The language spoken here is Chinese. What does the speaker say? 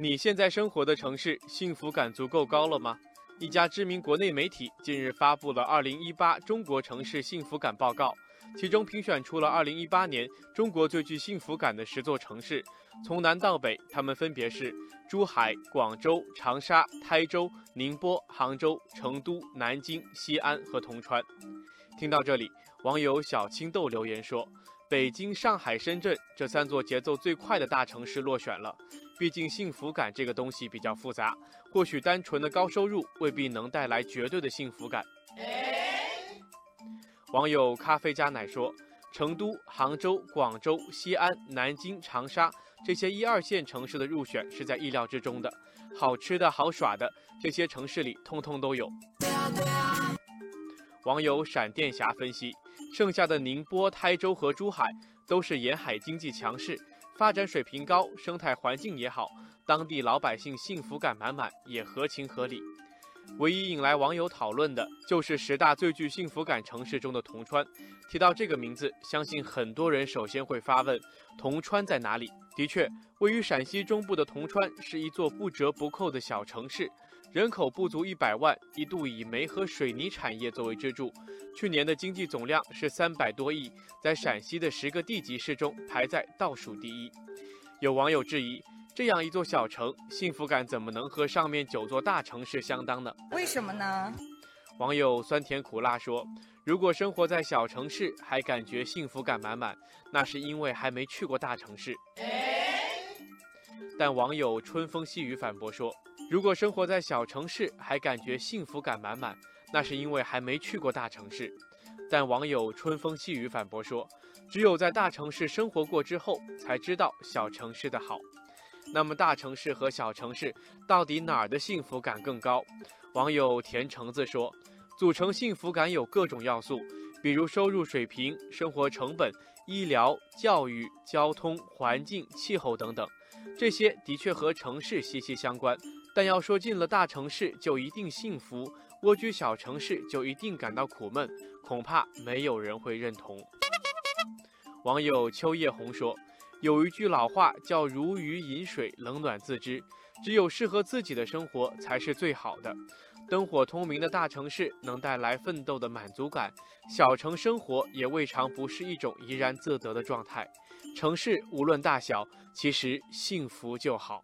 你现在生活的城市幸福感足够高了吗？一家知名国内媒体近日发布了《二零一八中国城市幸福感报告》，其中评选出了二零一八年中国最具幸福感的十座城市。从南到北，他们分别是珠海、广州、长沙、台州、宁波、杭州、成都、南京、西安和铜川。听到这里，网友小青豆留言说。北京、上海、深圳这三座节奏最快的大城市落选了。毕竟幸福感这个东西比较复杂，或许单纯的高收入未必能带来绝对的幸福感。网友咖啡加奶说：“成都、杭州、广州、西安、南京、长沙这些一二线城市的入选是在意料之中的。好吃的好耍的，这些城市里通通都有。”网友闪电侠分析。剩下的宁波、台州和珠海都是沿海经济强势，发展水平高，生态环境也好，当地老百姓幸福感满满，也合情合理。唯一引来网友讨论的就是十大最具幸福感城市中的铜川。提到这个名字，相信很多人首先会发问：铜川在哪里？的确，位于陕西中部的铜川是一座不折不扣的小城市。人口不足一百万，一度以煤和水泥产业作为支柱。去年的经济总量是三百多亿，在陕西的十个地级市中排在倒数第一。有网友质疑，这样一座小城，幸福感怎么能和上面九座大城市相当呢？为什么呢？网友酸甜苦辣说，如果生活在小城市还感觉幸福感满满，那是因为还没去过大城市。但网友春风细雨反驳说。如果生活在小城市还感觉幸福感满满，那是因为还没去过大城市。但网友春风细雨反驳说，只有在大城市生活过之后，才知道小城市的好。那么大城市和小城市到底哪儿的幸福感更高？网友甜橙子说，组成幸福感有各种要素，比如收入水平、生活成本、医疗、教育、交通、环境、气候等等，这些的确和城市息息相关。但要说进了大城市就一定幸福，蜗居小城市就一定感到苦闷，恐怕没有人会认同。网友秋叶红说：“有一句老话叫‘如鱼饮水，冷暖自知’，只有适合自己的生活才是最好的。灯火通明的大城市能带来奋斗的满足感，小城生活也未尝不是一种怡然自得的状态。城市无论大小，其实幸福就好。”